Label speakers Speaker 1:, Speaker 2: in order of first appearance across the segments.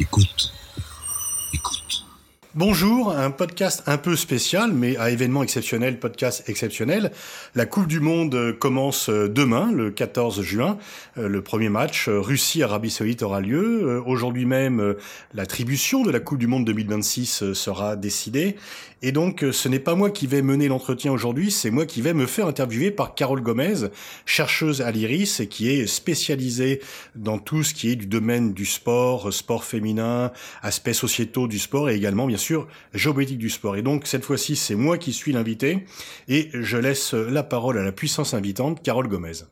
Speaker 1: Écoute.
Speaker 2: Bonjour, un podcast un peu spécial, mais à événement exceptionnel, podcast exceptionnel. La Coupe du Monde commence demain, le 14 juin. Euh, le premier match, euh, Russie-Arabie Saoudite, aura lieu. Euh, aujourd'hui même, l'attribution de la Coupe du Monde 2026 sera décidée. Et donc, ce n'est pas moi qui vais mener l'entretien aujourd'hui, c'est moi qui vais me faire interviewer par Carole Gomez, chercheuse à l'IRIS et qui est spécialisée dans tout ce qui est du domaine du sport, sport féminin, aspects sociétaux du sport et également, bien sûr, géopolitique du sport. Et donc, cette fois-ci, c'est moi qui suis l'invité et je laisse la parole à la puissance invitante, Carole Gomez.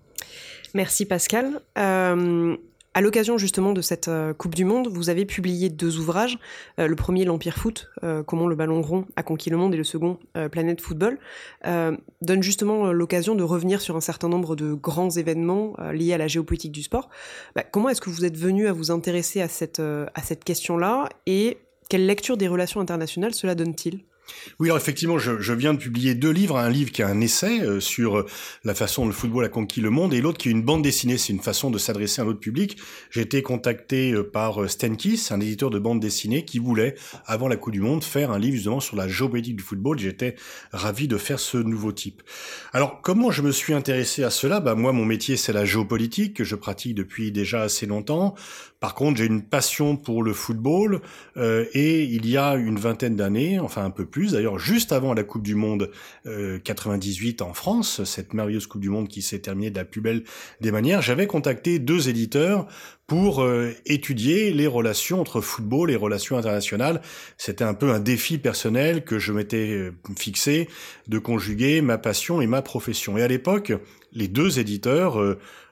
Speaker 3: Merci Pascal. Euh, à l'occasion justement de cette euh, Coupe du Monde, vous avez publié deux ouvrages. Euh, le premier, L'Empire Foot, comment le ballon rond a conquis le monde, et le second, Planète Football, donne justement l'occasion de revenir sur un certain nombre de grands événements liés à la géopolitique du sport. Bah, comment est-ce que vous êtes venu à vous intéresser à cette, à cette question-là et quelle lecture des relations internationales cela donne-t-il?
Speaker 2: Oui, alors effectivement, je, je, viens de publier deux livres, un livre qui est un essai euh, sur euh, la façon dont le football a conquis le monde, et l'autre qui est une bande dessinée, c'est une façon de s'adresser à un autre public. J'ai été contacté euh, par Stenkis, un éditeur de bande dessinée, qui voulait, avant la Coupe du Monde, faire un livre justement sur la géopolitique du football. J'étais ravi de faire ce nouveau type. Alors, comment je me suis intéressé à cela? Bah, Moi, mon métier, c'est la géopolitique, que je pratique depuis déjà assez longtemps. Par contre, j'ai une passion pour le football, euh, et il y a une vingtaine d'années, enfin un peu plus, d'ailleurs juste avant la Coupe du Monde 98 euh, en France, cette merveilleuse Coupe du Monde qui s'est terminée de la plus belle des manières, j'avais contacté deux éditeurs pour euh, étudier les relations entre football et relations internationales. C'était un peu un défi personnel que je m'étais euh, fixé de conjuguer ma passion et ma profession. Et à l'époque, les deux éditeurs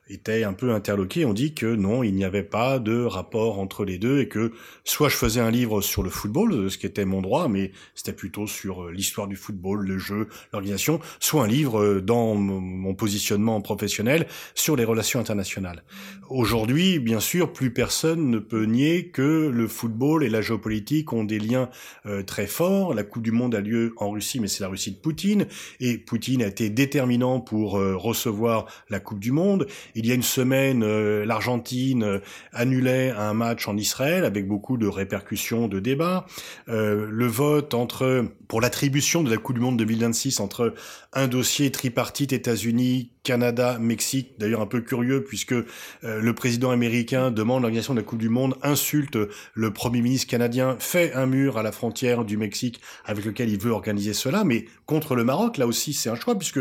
Speaker 2: était un peu interloqué. On dit que non, il n'y avait pas de rapport entre les deux et que soit je faisais un livre sur le football, ce qui était mon droit, mais c'était plutôt sur euh, l'histoire du football, le jeu, l'organisation, soit un livre euh, dans mon positionnement professionnel sur les relations internationales. Aujourd'hui, bien sûr, plus personne ne peut nier que le football et la géopolitique ont des liens euh, très forts. La Coupe du Monde a lieu en Russie, mais c'est la Russie de Poutine, et Poutine a été déterminant pour recevoir la Coupe du Monde il y a une semaine, euh, l'Argentine euh, annulait un match en Israël avec beaucoup de répercussions, de débats. Euh, le vote entre pour l'attribution de la Coupe du Monde 2026 entre un dossier tripartite États-Unis, Canada, Mexique, d'ailleurs un peu curieux puisque le président américain demande l'organisation de la Coupe du Monde, insulte le Premier ministre canadien, fait un mur à la frontière du Mexique avec lequel il veut organiser cela, mais contre le Maroc, là aussi c'est un choix puisque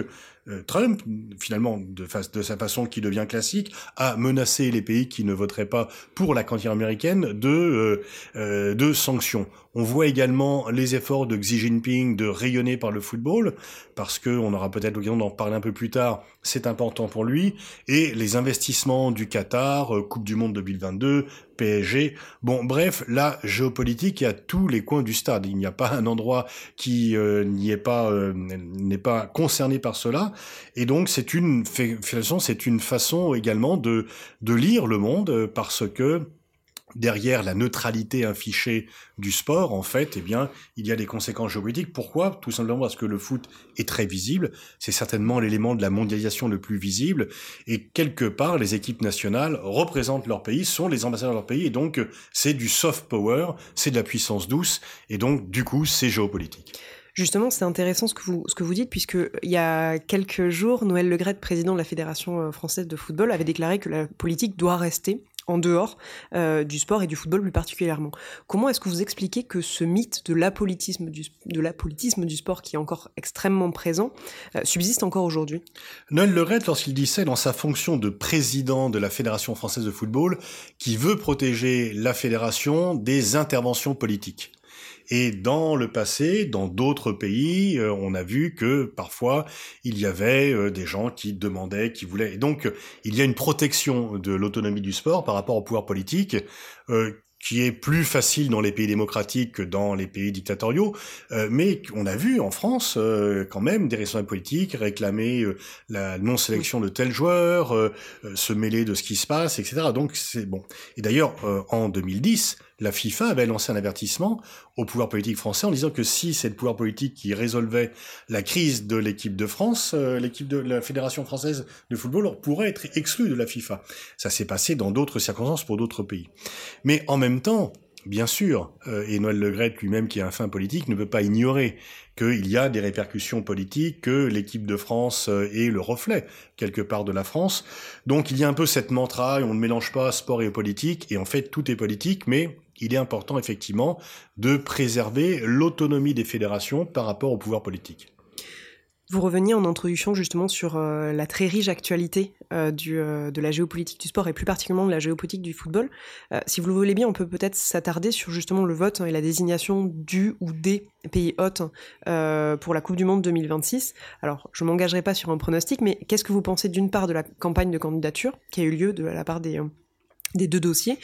Speaker 2: Trump, finalement, de, de, sa façon qui devient classique, a menacé les pays qui ne voteraient pas pour la cantine américaine de, euh, euh, de sanctions. On voit également les efforts de Xi Jinping de rayonner par le football, parce que on aura peut-être l'occasion d'en parler un peu plus tard, c'est important pour lui, et les investissements du Qatar, Coupe du Monde 2022, PSG. Bon, bref, la géopolitique est à tous les coins du stade. Il n'y a pas un endroit qui euh, n'y est pas euh, n'est pas concerné par cela. Et donc, c'est une c'est une façon également de de lire le monde parce que derrière la neutralité affichée du sport, en fait, eh bien, il y a des conséquences géopolitiques. Pourquoi? Tout simplement parce que le foot est très visible. C'est certainement l'élément de la mondialisation le plus visible. Et quelque part, les équipes nationales représentent leur pays, sont les ambassadeurs de leur pays. Et donc, c'est du soft power, c'est de la puissance douce. Et donc, du coup, c'est géopolitique.
Speaker 3: Justement, c'est intéressant ce que vous, ce que vous dites, puisque il y a quelques jours, Noël Legrette, président de la Fédération euh, française de football, avait déclaré que la politique doit rester en dehors euh, du sport et du football plus particulièrement. Comment est-ce que vous expliquez que ce mythe de l'apolitisme du, sport qui est encore extrêmement présent euh, subsiste encore aujourd'hui?
Speaker 2: Noël Legrette, lorsqu'il ça dans sa fonction de président de la Fédération française de football, qui veut protéger la fédération des interventions politiques. Et dans le passé, dans d'autres pays, euh, on a vu que parfois il y avait euh, des gens qui demandaient, qui voulaient. Et donc il y a une protection de l'autonomie du sport par rapport au pouvoir politique. Euh, qui est plus facile dans les pays démocratiques que dans les pays dictatoriaux, mais on a vu en France quand même des responsables politiques réclamer la non-sélection de tels joueurs, se mêler de ce qui se passe, etc. Donc c'est bon. Et d'ailleurs, en 2010, la FIFA avait lancé un avertissement au pouvoir politique français en disant que si c'est le pouvoir politique qui résolvait la crise de l'équipe de France, euh, l'équipe de la Fédération française de football pourrait être exclue de la FIFA. Ça s'est passé dans d'autres circonstances pour d'autres pays. Mais en même temps, bien sûr, et Noël Legrette lui-même, qui est un fin politique, ne peut pas ignorer qu'il y a des répercussions politiques, que l'équipe de France est le reflet, quelque part, de la France. Donc il y a un peu cette mantra, on ne mélange pas sport et politique, et en fait tout est politique, mais il est important effectivement de préserver l'autonomie des fédérations par rapport au pouvoir politique.
Speaker 3: Vous reveniez en introduction justement sur euh, la très riche actualité euh, euh, de la géopolitique du sport et plus particulièrement de la géopolitique du football. si vous le voulez bien, on peut peut-être s'attarder sur justement le vote et la désignation du ou des pays hôtes pour la Coupe du Monde 2026. Alors, je m'engagerai pas sur un pronostic, mais qu'est-ce que vous pensez d'une part de la campagne de candidature qui a eu lieu de la part des, des deux dossiers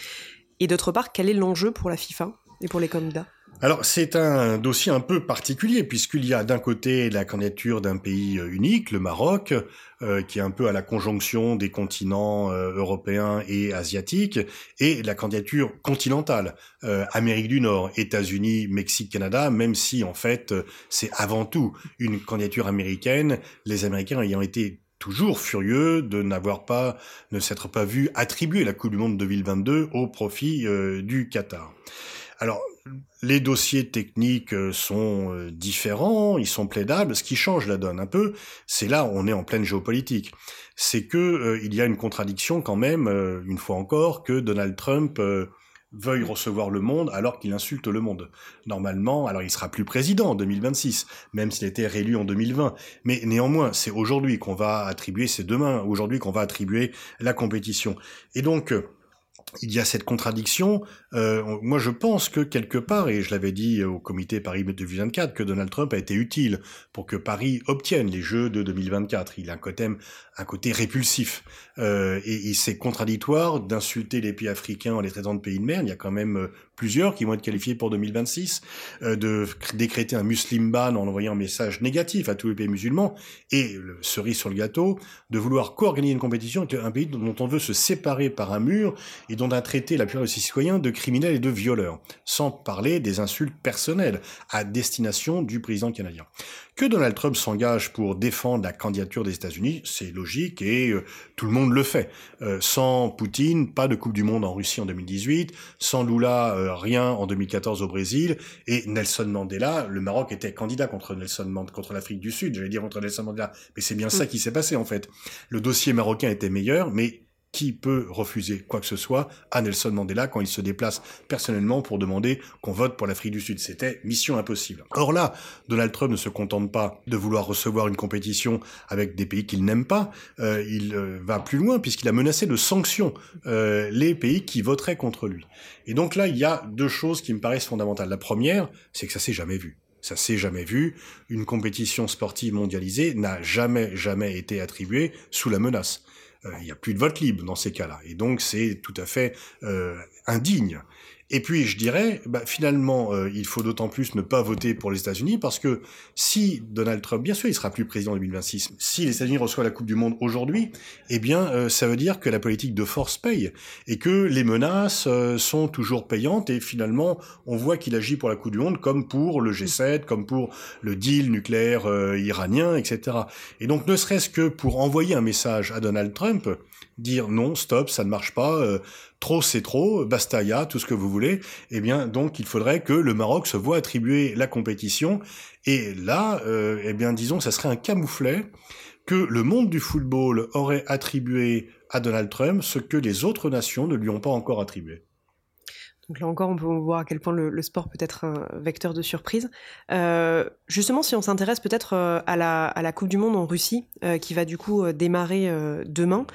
Speaker 3: et d'autre part, quel est l'enjeu pour la FIFA et pour les candidats?
Speaker 2: Alors c'est un dossier un peu particulier puisqu'il y a d'un côté la candidature d'un pays euh, unique, le Maroc, euh, qui est un peu à la conjonction des continents euh, européens et asiatiques, et la candidature continentale, Amérique du Nord, États-Unis, Mexique, Canada, même si en fait c'est avant tout une candidature américaine, les Américains ayant été toujours furieux de n'avoir pas, ne s'être pas vu attribuer la Coupe du Monde 2022 au profit euh, du Qatar. Alors, les dossiers techniques euh, sont euh, différents, ils sont plaidables. Ce qui change la donne un peu, c'est là, on est en pleine géopolitique. C'est que il y a une contradiction quand même, une fois encore, que Donald Trump veuille recevoir le monde alors qu'il insulte le monde. Normalement, alors il sera plus président en 2026, même s'il était réélu en 2020. Mais néanmoins, c'est aujourd'hui qu'on va attribuer, c'est demain, aujourd'hui qu'on va attribuer la compétition. Et donc, il y a cette contradiction. Euh, moi, je pense que quelque part, et je l'avais dit au comité Paris 2024, que Donald Trump a été utile pour que Paris obtienne les Jeux de 2024. Il a un côté, un côté répulsif. Euh, et, c'est contradictoire d'insulter les pays africains en les traitant de pays de mer. Il y a quand même euh, plusieurs qui vont être qualifiés pour 2026, euh, de décréter un muslim ban en envoyant un message négatif à tous les pays musulmans, et le cerise sur le gâteau, de vouloir co-organiser une compétition avec un pays dont on veut se séparer par un mur et dont on a traité la plupart de ses citoyens de criminels et de violeurs, sans parler des insultes personnelles à destination du président canadien. Que Donald Trump s'engage pour défendre la candidature des États-Unis, c'est logique et euh, tout le monde le fait. Euh, sans Poutine, pas de Coupe du Monde en Russie en 2018, sans Lula, euh, rien en 2014 au Brésil, et Nelson Mandela, le Maroc était candidat contre Nelson Mandela, contre l'Afrique du Sud, j'allais dire contre Nelson Mandela, mais c'est bien ça mm. qui s'est passé en fait. Le dossier marocain était meilleur, mais qui peut refuser quoi que ce soit à Nelson Mandela quand il se déplace personnellement pour demander qu'on vote pour l'Afrique du Sud? C'était mission impossible. Or là, Donald Trump ne se contente pas de vouloir recevoir une compétition avec des pays qu'il n'aime pas, euh, il euh, va plus loin puisqu'il a menacé de sanctions euh, les pays qui voteraient contre lui. Et donc là, il y a deux choses qui me paraissent fondamentales. La première, c'est que ça s'est jamais vu. Ça s'est jamais vu. Une compétition sportive mondialisée n'a jamais, jamais été attribuée sous la menace. Euh, il n'y a plus de vote libre dans ces cas-là. Et donc c'est tout à fait euh, indigne. Et puis je dirais, bah, finalement, euh, il faut d'autant plus ne pas voter pour les États-Unis parce que si Donald Trump, bien sûr, il sera plus président en 2026, si les États-Unis reçoivent la Coupe du Monde aujourd'hui, eh bien, euh, ça veut dire que la politique de force paye et que les menaces euh, sont toujours payantes et finalement, on voit qu'il agit pour la Coupe du Monde comme pour le G7, comme pour le deal nucléaire iranien, etc. Et donc, ne serait-ce que pour envoyer un message à Donald Trump, dire non, stop, ça ne marche pas, euh, trop c'est trop, bastaya, tout ce que vous voulez, eh bien donc il faudrait que le Maroc se voit attribuer la compétition. Et là, euh, eh bien disons, ça serait un camouflet que le monde du football aurait attribué à Donald Trump ce que les autres nations ne lui ont pas encore attribué.
Speaker 3: Donc là encore, on peut voir à quel point le, sport peut être un vecteur de surprise. Euh, justement, si on s'intéresse peut-être euh, à la, Coupe du Monde en Russie, euh, qui va du coup démarrer demain,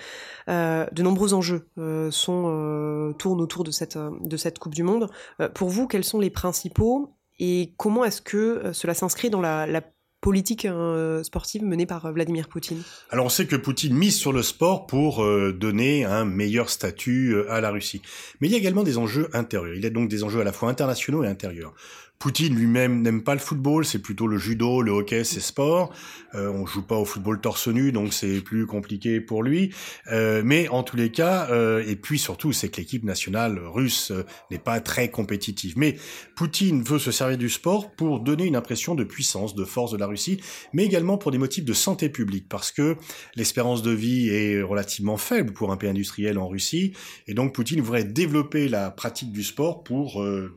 Speaker 3: de nombreux enjeux tournent autour de cette, de cette Coupe du Monde. pour vous, quels sont les principaux et comment est-ce que cela s'inscrit dans la, la politique euh, sportive menée par euh, Vladimir Poutine
Speaker 2: Alors on sait que Poutine mise sur le sport pour euh, donner un meilleur statut à la Russie. Mais il y a également des enjeux intérieurs. Il y a donc des enjeux à la fois internationaux et intérieurs. Poutine lui-même n'aime pas le football, c'est plutôt le judo, le hockey, c'est sport. Euh, on joue pas au football torse nu, donc c'est plus compliqué pour lui. Euh, mais en tous les cas, euh, et puis surtout, c'est que l'équipe nationale russe euh, n'est pas très compétitive. Mais Poutine veut se servir du sport pour donner une impression de puissance, de force de la Russie, mais également pour des motifs de santé publique, parce que l'espérance de vie est relativement faible pour un pays industriel en Russie, et donc Poutine voudrait développer la pratique du sport pour euh,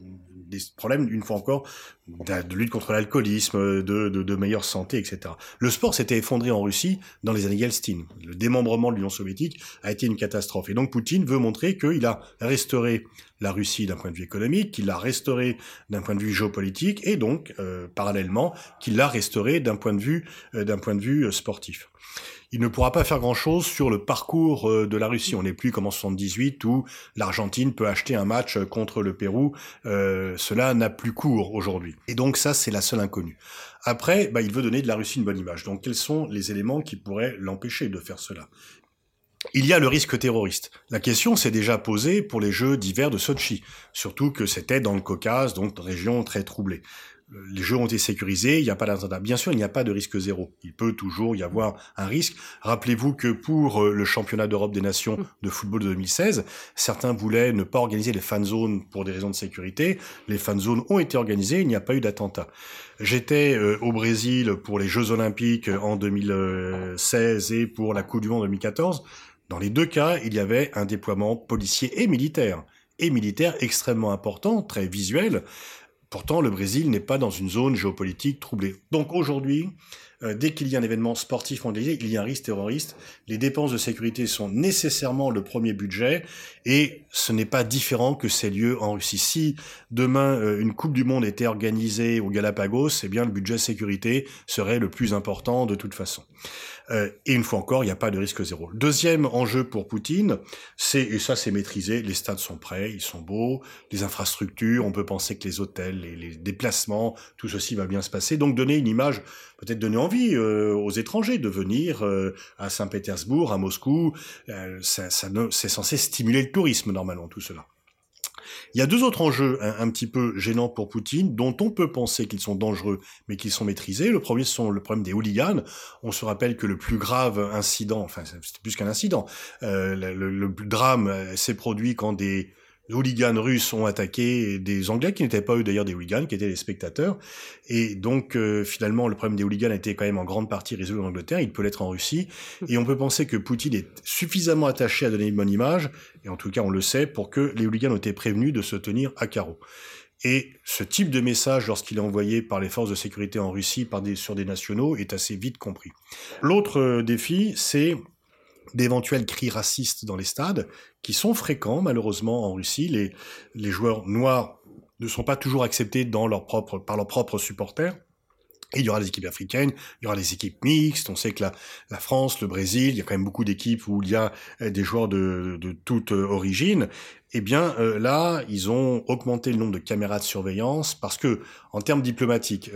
Speaker 2: des problèmes, une fois encore, de lutte contre l'alcoolisme, de, de, de, meilleure santé, etc. Le sport s'était effondré en Russie dans les années Yeltsin. Le démembrement de l'Union soviétique a été une catastrophe. Et donc Poutine veut montrer qu'il a restauré la Russie d'un point de vue économique, qu'il l'a restauré d'un point de vue géopolitique, et donc, euh, parallèlement, qu'il l'a restauré d'un point de vue, euh, d'un point de vue euh, sportif il ne pourra pas faire grand-chose sur le parcours euh, de la Russie. On n'est plus comme en 78 où l'Argentine peut acheter un match contre le Pérou. Euh, cela n'a plus cours aujourd'hui. Et donc ça, c'est la seule inconnue. Après, bah, il veut donner de la Russie une bonne image. Donc quels sont les éléments qui pourraient l'empêcher de faire cela? Il y a le risque terroriste. La question s'est déjà posée pour les Jeux d'hiver de Sochi, surtout que c'était dans le Caucase, donc région très troublée les jeux ont été sécurisés, il n'y a pas d'attentat. Bien sûr, il n'y a pas de risque zéro. Il peut toujours y avoir un risque. Rappelez-vous que pour euh, le championnat d'Europe des nations mmh. de football de 2016, certains voulaient ne pas organiser les fan zones pour des raisons de sécurité. Les fan zones ont été organisées, il n'y a pas eu d'attentat. J'étais euh, au Brésil pour les Jeux olympiques en 2016 et pour la Coupe du Monde 2014. Dans les deux cas, il y avait un déploiement policier et militaire et militaire extrêmement important, très visuel, Pourtant, le Brésil n'est pas dans une zone géopolitique troublée. Donc aujourd'hui, euh, dès qu'il y a un événement sportif mondialisé, il y a un risque terroriste. Les dépenses de sécurité sont nécessairement le premier budget et ce n'est pas différent que ces lieux en Russie. Si demain euh, une Coupe du Monde était organisée au Galapagos, eh bien le budget sécurité serait le plus important de toute façon. Euh, et une fois encore, il n'y a pas de risque zéro. Deuxième enjeu pour Poutine, c'est, et ça c'est maîtrisé, les stades sont prêts, ils sont beaux, les infrastructures, on peut penser que les hôtels, les, les déplacements, tout ceci va bien se passer. Donc donner une image, peut-être donner envie euh, aux étrangers de venir euh, à Saint-Pétersbourg, à Moscou. ça, ça, c'est censé stimuler le tourisme normalement, tout cela. Il y a deux autres enjeux un, petit peu gênants pour Poutine, dont on peut penser qu'ils sont dangereux, mais qu'ils sont maîtrisés. Le premier, sont le problème des hooligans. On se rappelle que le plus grave incident, enfin, c'est plus qu'un incident, euh, le, le, drame s'est produit quand des hooligans russes ont attaqué des Anglais qui n'étaient pas eux d'ailleurs des hooligans, qui étaient des spectateurs. Et donc euh, finalement, le problème des hooligans a été quand même en grande partie résolu en Angleterre. Il peut l'être en Russie. Et on peut penser que Poutine est suffisamment attaché à donner une bonne image, et en tout cas on le sait, pour que les hooligans ont été prévenus de se tenir à carreau. Et ce type de message, lorsqu'il est envoyé par les forces de sécurité en Russie par des, sur des nationaux, est assez vite compris. L'autre euh, défi, c'est d'éventuels cris racistes dans les stades, qui sont fréquents malheureusement en Russie. Les, les joueurs noirs ne sont pas toujours acceptés par leurs propres supporters. Et il y aura des équipes africaines, il y aura des équipes mixtes. On sait que la, la France, le Brésil, il y a quand même beaucoup d'équipes où il y a euh, des joueurs de, de toute euh, origine. Eh bien, euh, là, ils ont augmenté le nombre de caméras de surveillance parce que, en termes diplomatiques,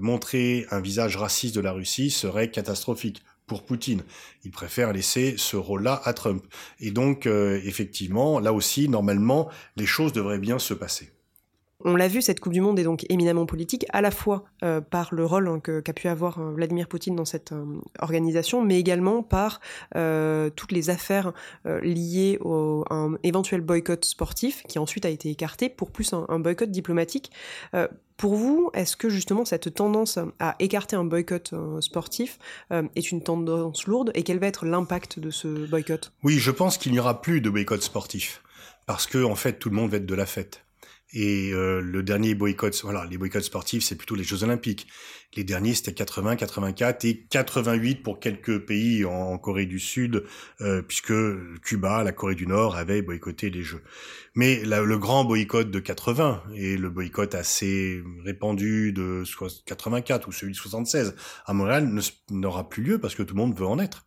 Speaker 2: montrer un visage raciste de la Russie serait catastrophique pour Poutine. Il préfère laisser ce rôle-là à Trump. Et donc, euh, effectivement, là aussi, normalement, les choses devraient bien se passer.
Speaker 3: On l'a vu, cette Coupe du Monde est donc éminemment politique, à la fois euh, par le rôle hein, qu'a pu avoir euh, Vladimir Poutine dans cette euh, organisation, mais également par toutes les affaires liées à un éventuel boycott sportif, qui ensuite a été écarté pour plus un, un boycott diplomatique. pour vous, est-ce que justement cette tendance à écarter un boycott sportif est une tendance lourde et quel va être l'impact de ce boycott?
Speaker 2: Oui, je pense qu'il n'y aura plus de boycott sportif, parce que en fait tout le monde va être de la fête. Et euh, le dernier boycott, voilà, les boycotts sportifs, c'est plutôt les Jeux Olympiques. Les derniers, c'était 80, 84 et 88 pour quelques pays en, Corée du Sud, euh, puisque Cuba, la Corée du Nord avaient boycotté les Jeux. Mais le grand boycott de 80 et le boycott assez répandu de 84 ou celui de 76 à Montréal n'aura plus lieu parce que tout le monde veut en être.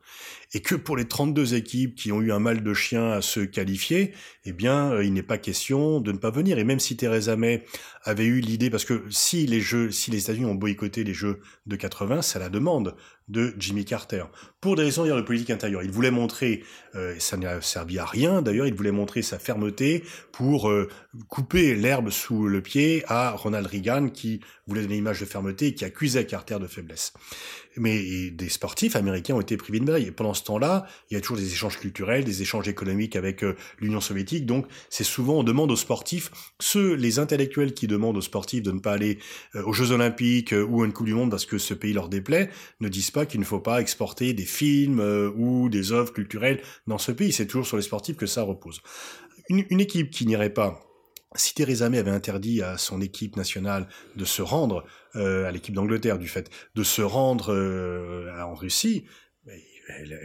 Speaker 2: Et que pour les 32 équipes qui ont eu un mal de chien à se qualifier, eh bien, euh, il n'est pas question de ne pas venir. Et même si Theresa May avait eu l'idée, parce que si les Jeux, si les États-Unis ont boycotté les Jeux de 80, c'est la demande de Jimmy Carter. Pour des raisons de politique intérieure. Il voulait montrer, euh, ça n'a servi à rien d'ailleurs, il voulait montrer sa fermeté pour euh, couper l'herbe sous le pied à Ronald Reagan qui voulait donner une image de fermeté et qui accusait Carter de faiblesse mais des sportifs américains ont été privés de médailles. Et pendant ce temps-là, il y a toujours des échanges culturels, des échanges économiques avec euh, l'Union soviétique. Donc, c'est souvent on demande aux sportifs, ceux les intellectuels qui demandent aux sportifs de ne pas aller aux Jeux Olympiques ou à une Coupe du Monde parce que ce pays leur déplaît, ne disent pas qu'il ne faut pas exporter des films ou des œuvres culturelles dans ce pays. C'est toujours sur les sportifs que ça repose. Une, une équipe qui n'irait pas si Theresa May avait interdit à son équipe nationale de se rendre, euh, à l'équipe d'Angleterre du fait, de se rendre euh, en Russie, elle,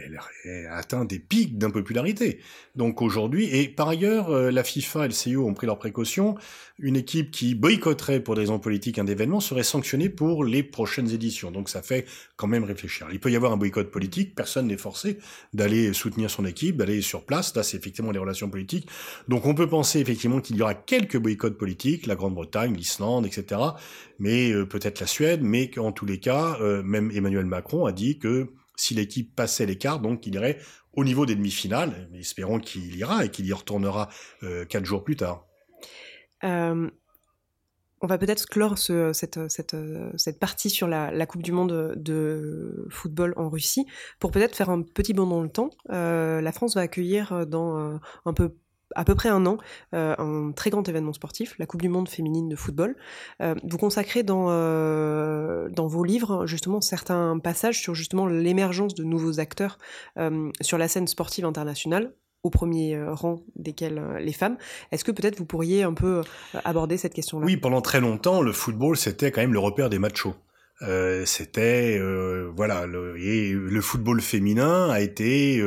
Speaker 2: elle, a atteint des pics d'impopularité. Donc aujourd'hui, et par ailleurs, euh, la FIFA et le CIO ont pris leurs précautions. Une équipe qui boycotterait pour des raisons politiques un événement serait sanctionnée pour les prochaines éditions. Donc ça fait quand même réfléchir. Il peut y avoir un boycott politique, personne n'est forcé d'aller soutenir son équipe, d'aller sur place. Là, c'est effectivement les relations politiques. Donc on peut penser effectivement qu'il y aura quelques boycotts politiques, la Grande-Bretagne, l'Islande, etc. Mais euh, peut-être la Suède, mais qu'en tous les cas, euh, même Emmanuel Macron a dit que si l'équipe passait l'écart, donc il irait au niveau des demi-finales. Espérons qu'il ira et qu'il y retournera euh, quatre jours plus tard.
Speaker 3: Euh, on va peut-être clore cette, cette, partie sur la, Coupe du Monde de football en Russie pour peut-être faire un petit bond dans le temps. Euh, la France va accueillir dans un peu à peu près un an euh, un très grand événement sportif, la Coupe du Monde féminine de football. Euh, vous consacrez dans, euh, dans vos livres justement certains passages sur justement l'émergence de nouveaux acteurs sur la scène sportive internationale au premier rang desquels les femmes. Est-ce que peut-être vous pourriez un peu aborder cette question-là?
Speaker 2: Oui, pendant très longtemps, le football, c'était quand même le repère des machos. C'était voilà le, et le football féminin a été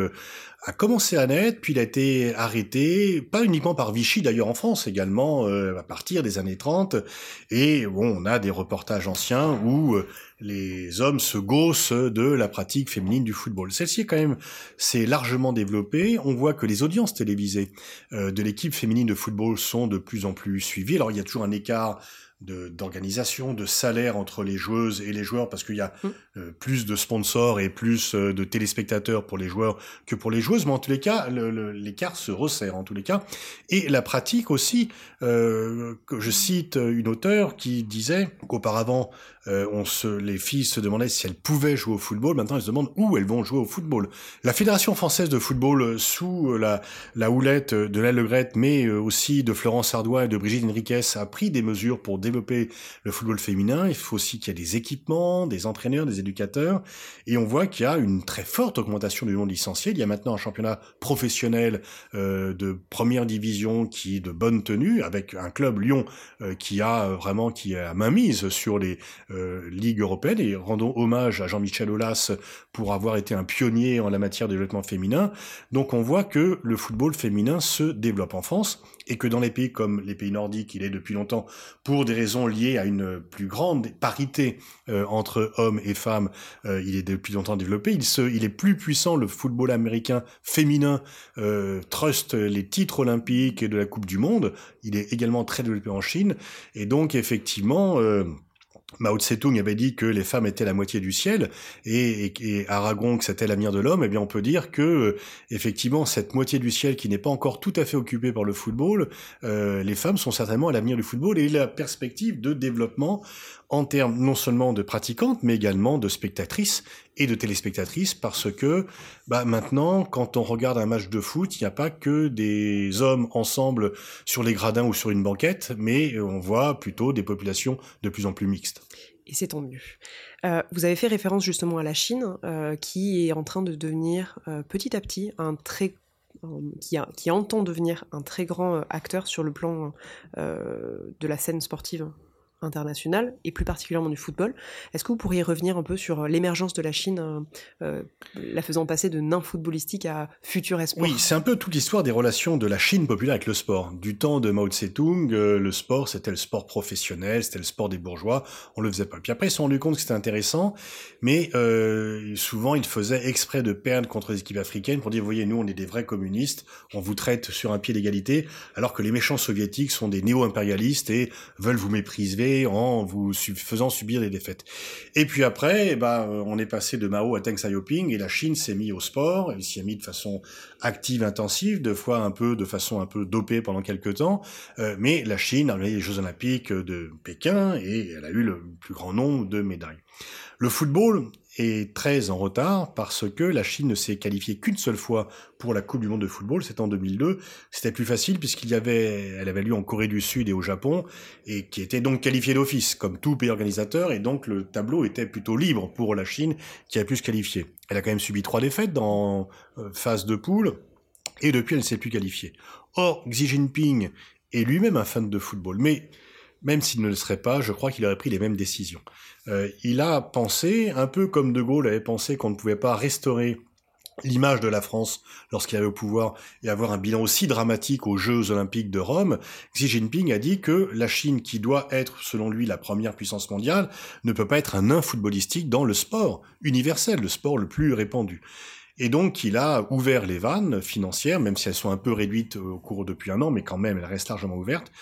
Speaker 2: a commencé à naître, puis il a été arrêté, pas uniquement par Vichy d'ailleurs en France également, euh, à partir des années 30. Et bon, on a des reportages anciens où euh, les hommes se gaussent de la pratique féminine du football. Celle-ci quand même s'est largement développée. On voit que les audiences télévisées euh, de l'équipe féminine de football sont de plus en plus suivies. Alors il y a toujours un écart d'organisation, de, salaire entre les joueuses et les joueurs, parce qu'il y a mmh. euh, plus de sponsors et plus euh, de téléspectateurs pour les joueurs que pour les joueuses, mais en tous les cas, l'écart se resserre en tous les cas. Et la pratique aussi, euh, que je cite une auteure qui disait qu'auparavant, on se, les filles se demandaient si elles pouvaient jouer au football. Maintenant, elles se demandent où elles vont jouer au football. La Fédération française de football, sous la, la houlette de La Legrette, mais aussi de Florence Ardois et de Brigitte Henriquez, a pris des mesures pour développer le football féminin. Il faut aussi qu'il y ait des équipements, des entraîneurs, des éducateurs. Et on voit qu'il y a une très forte augmentation du nombre de licenciés. Il y a maintenant un championnat professionnel euh, de première division qui est de bonne tenue, avec un club Lyon qui a vraiment qui a mainmise sur les euh, Ligue européenne et rendons hommage à Jean-Michel Aulas pour avoir été un pionnier en la matière de développement féminin. Donc on voit que le football féminin se développe en France et que dans les pays comme les pays nordiques, il est depuis longtemps, pour des raisons liées à une plus grande parité euh, entre hommes et femmes, euh, il est depuis longtemps développé. Il, se, il est plus puissant, le football américain féminin trust les titres olympiques et de la Coupe du Monde. Il est également très développé en Chine. Et donc effectivement... Mao Tse-tung avait dit que les femmes étaient la moitié du ciel et, et, Aragon que c'était l'avenir de l'homme, eh bien on peut dire que euh, effectivement cette moitié du ciel qui n'est pas encore tout à fait occupée par le football, euh, les femmes sont certainement à l'avenir du football et la perspective de développement en termes non seulement de pratiquantes, mais également de spectatrices et de téléspectatrices, parce que bah, maintenant, quand on regarde un match de foot, il n'y a pas que des hommes ensemble sur les gradins ou sur une banquette, mais on voit plutôt des populations de plus en plus mixtes.
Speaker 3: Et c'est tant mieux. Euh, vous avez fait référence justement à la Chine, euh, qui est en train de devenir euh, petit à petit un très qui, entend devenir un très grand acteur sur le plan de la scène sportive international et plus particulièrement du football. Est-ce que vous pourriez revenir un peu sur euh, l'émergence de la Chine, euh, euh, la faisant passer de nain footballistique à futur espoir?
Speaker 2: Oui, c'est un peu toute l'histoire des relations de la Chine populaire avec le sport. Du temps de Mao Tse-tung, le sport c'était le sport professionnel, c'était le sport des bourgeois, on le faisait pas. Puis après ils se sont rendus compte que c'était intéressant, mais souvent ils faisaient exprès de perdre contre les équipes africaines pour dire, voyez, nous on est des vrais communistes, on vous traite sur un pied d'égalité, alors que les méchants soviétiques sont des néo-impérialistes et veulent vous mépriser en vous faisant subir des défaites. Et puis après, eh ben, on est passé de Mao à Deng Xiaoping et la Chine s'est mise au sport, elle s'y a mis de façon active, intensive, de fois un peu de façon un peu dopée pendant quelques temps, euh, mais la Chine a gagné les Jeux Olympiques de Pékin et elle a eu le plus grand nombre de médailles. Le football est très en retard parce que la Chine ne s'est qualifiée qu'une seule fois pour la Coupe du Monde de football, c'était en 2002. C'était plus facile puisqu'il y avait, elle avait lieu en Corée du Sud et au Japon et qui était donc qualifiée d'office comme tout pays organisateur et donc le tableau était plutôt libre pour la Chine qui a pu se qualifier. Elle a quand même subi trois défaites dans euh, phase de poule et depuis elle ne s'est plus qualifiée. Or, Xi Jinping est lui-même un fan de football, mais même s'il ne le serait pas, je crois qu'il aurait pris les mêmes décisions. Euh, il a pensé, un peu comme De Gaulle avait pensé qu'on ne pouvait pas restaurer l'image de la France lorsqu'il avait au pouvoir et avoir un bilan aussi dramatique aux Jeux olympiques de Rome, Xi Jinping a dit que la Chine, qui doit être, selon lui, la première puissance mondiale, ne peut pas être un nain footballistique dans le sport universel, le sport le plus répandu. Et donc, il a ouvert les vannes financières, même si elles sont un peu réduites au cours depuis un an, mais quand même, elles restent largement ouvertes,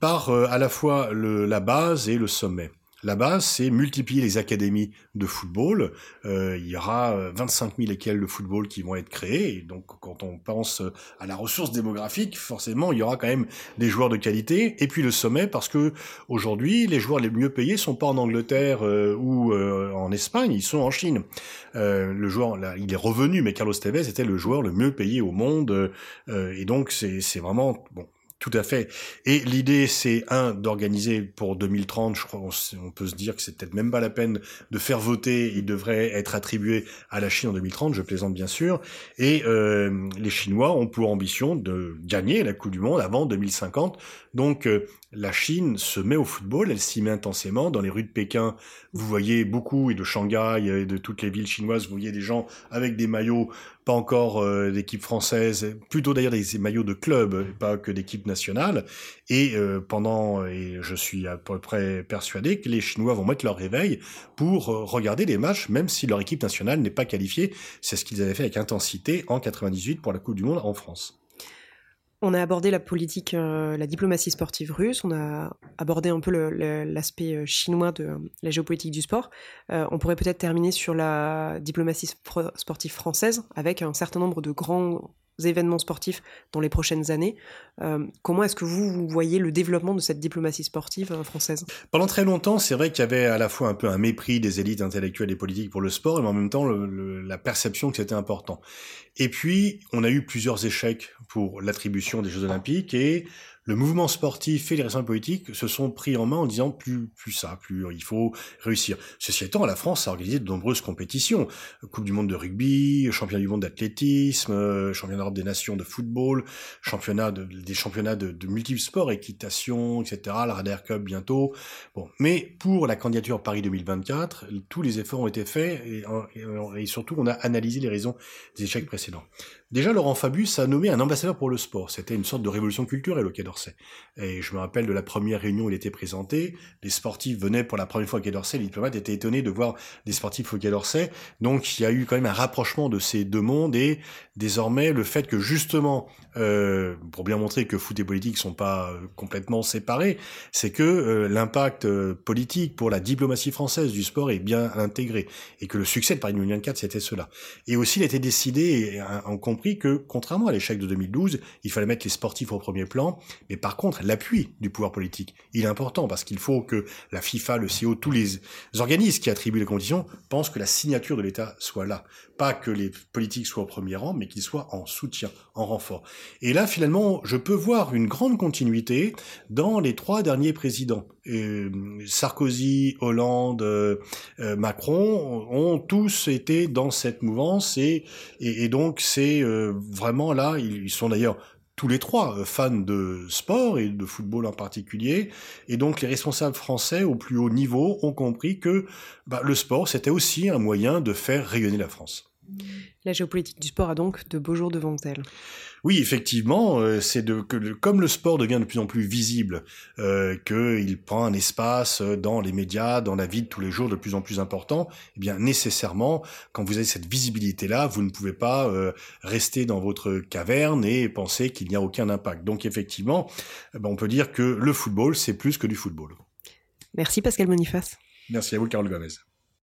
Speaker 2: par euh, à la fois la base et le sommet. La base, c'est multiplier les académies de football. Euh, il y aura 25 000 équelles de football qui vont être créées. Donc, quand on pense à la ressource démographique, forcément, il y aura quand même des joueurs de qualité. Et puis le sommet, parce que aujourd'hui, les joueurs les mieux payés sont pas en Angleterre euh, ou euh, en Espagne, ils sont en Chine. Euh, le joueur, il est revenu, mais Carlos Tevez était le joueur le mieux payé au monde. et donc, c'est vraiment bon. Tout à fait. Et l'idée, c'est un d'organiser pour 2030. Je crois, on, peut se dire que c'est peut-être même pas la peine de faire voter. Il devrait être attribué à la Chine en 2030. Je plaisante bien sûr. Et euh, les Chinois ont pour ambition de gagner la Coupe du Monde avant 2050. Donc euh, la Chine se met au football. Elle s'y met intensément. Dans les rues de Pékin, vous voyez beaucoup et de Shanghai et de toutes les villes chinoises, vous voyez des gens avec des maillots pas encore euh, d'équipe française, plutôt d'ailleurs des, maillots de club, pas que d'équipe nationale. Et euh, pendant, et je suis à peu près persuadé que les Chinois vont mettre leur réveil pour euh, regarder les matchs, même si leur équipe nationale n'est pas qualifiée. C'est ce qu'ils avaient fait avec intensité en 98 pour la Coupe du Monde en France.
Speaker 3: On a abordé la politique, euh, la diplomatie sportive russe, on a abordé un peu l'aspect euh, chinois de la géopolitique du sport. Euh, on pourrait peut-être terminer sur la diplomatie sportive française avec un certain nombre de grands événements sportifs dans les prochaines années. Euh, comment est-ce que vous, voyez le développement de cette diplomatie sportive euh, française?
Speaker 2: Pendant très longtemps, c'est vrai qu'il y avait à la fois un peu un mépris des élites intellectuelles et politiques pour le sport, mais en même temps la perception que c'était important. Et puis, on a eu plusieurs échecs pour l'attribution des Jeux Olympiques et le mouvement sportif et les responsables politiques se sont pris en main en disant plus, plus ça, plus il faut réussir. Ceci étant, la France a organisé de nombreuses compétitions. Coupe du monde de rugby, championnat du monde d'athlétisme, euh, championnat d'Europe des nations de football, championnat de, des championnats de, de, multiples sports, équitation, etc., la Radar Cup bientôt. Bon. Mais pour la candidature Paris 2024, tous les efforts ont été faits et surtout on a analysé les raisons des échecs précédents. Déjà, Laurent Fabius a nommé un ambassadeur pour le sport. C'était une sorte de révolution culturelle au Quai d'Orsay. Et je me rappelle de la première réunion où il était présenté. Les sportifs venaient pour la première fois au Quai d'Orsay. Les diplomates étaient étonnés de voir des sportifs au Quai d'Orsay. Donc, il y a eu quand même un rapprochement de ces deux mondes et désormais, le fait que justement, euh, pour bien montrer que foot et politique sont pas euh, complètement séparés, c'est que euh, l'impact euh, politique pour la diplomatie française du sport est bien intégré et que le succès de Paris 2024, c'était cela. Et aussi, il a été décidé en compris que, contrairement à l'échec de 2012, il fallait mettre les sportifs au premier plan. Mais par contre, l'appui du pouvoir politique, il est important parce qu'il faut que la FIFA, le CO, tous les organismes qui attribuent les conditions pensent que la signature de l'État soit là. Pas que les politiques soient au premier rang, mais qu'ils soient en soutien, en renfort. Et là, finalement, je peux voir une grande continuité dans les trois derniers présidents. Euh, Sarkozy, Hollande, euh, euh, Macron ont tous été dans cette mouvance et, donc c'est vraiment là, ils sont d'ailleurs tous les trois fans de sport et de football en particulier. Et donc les responsables français au plus haut niveau ont compris que bah, le sport, c'était aussi un moyen de faire rayonner la France.
Speaker 3: La géopolitique du sport a donc de beaux jours devant elle.
Speaker 2: Oui, effectivement, euh, c'est de que comme le sport devient de plus en plus visible, euh, qu'il prend un espace dans les médias, dans la vie de tous les jours de plus en plus important, eh bien nécessairement, quand vous avez cette visibilité-là, vous ne pouvez pas euh, rester dans votre caverne et penser qu'il n'y a aucun impact. Donc effectivement, eh ben, on peut dire que le football, c'est plus que du football.
Speaker 3: Merci Pascal Boniface.
Speaker 2: Merci à vous, Carole Gomez.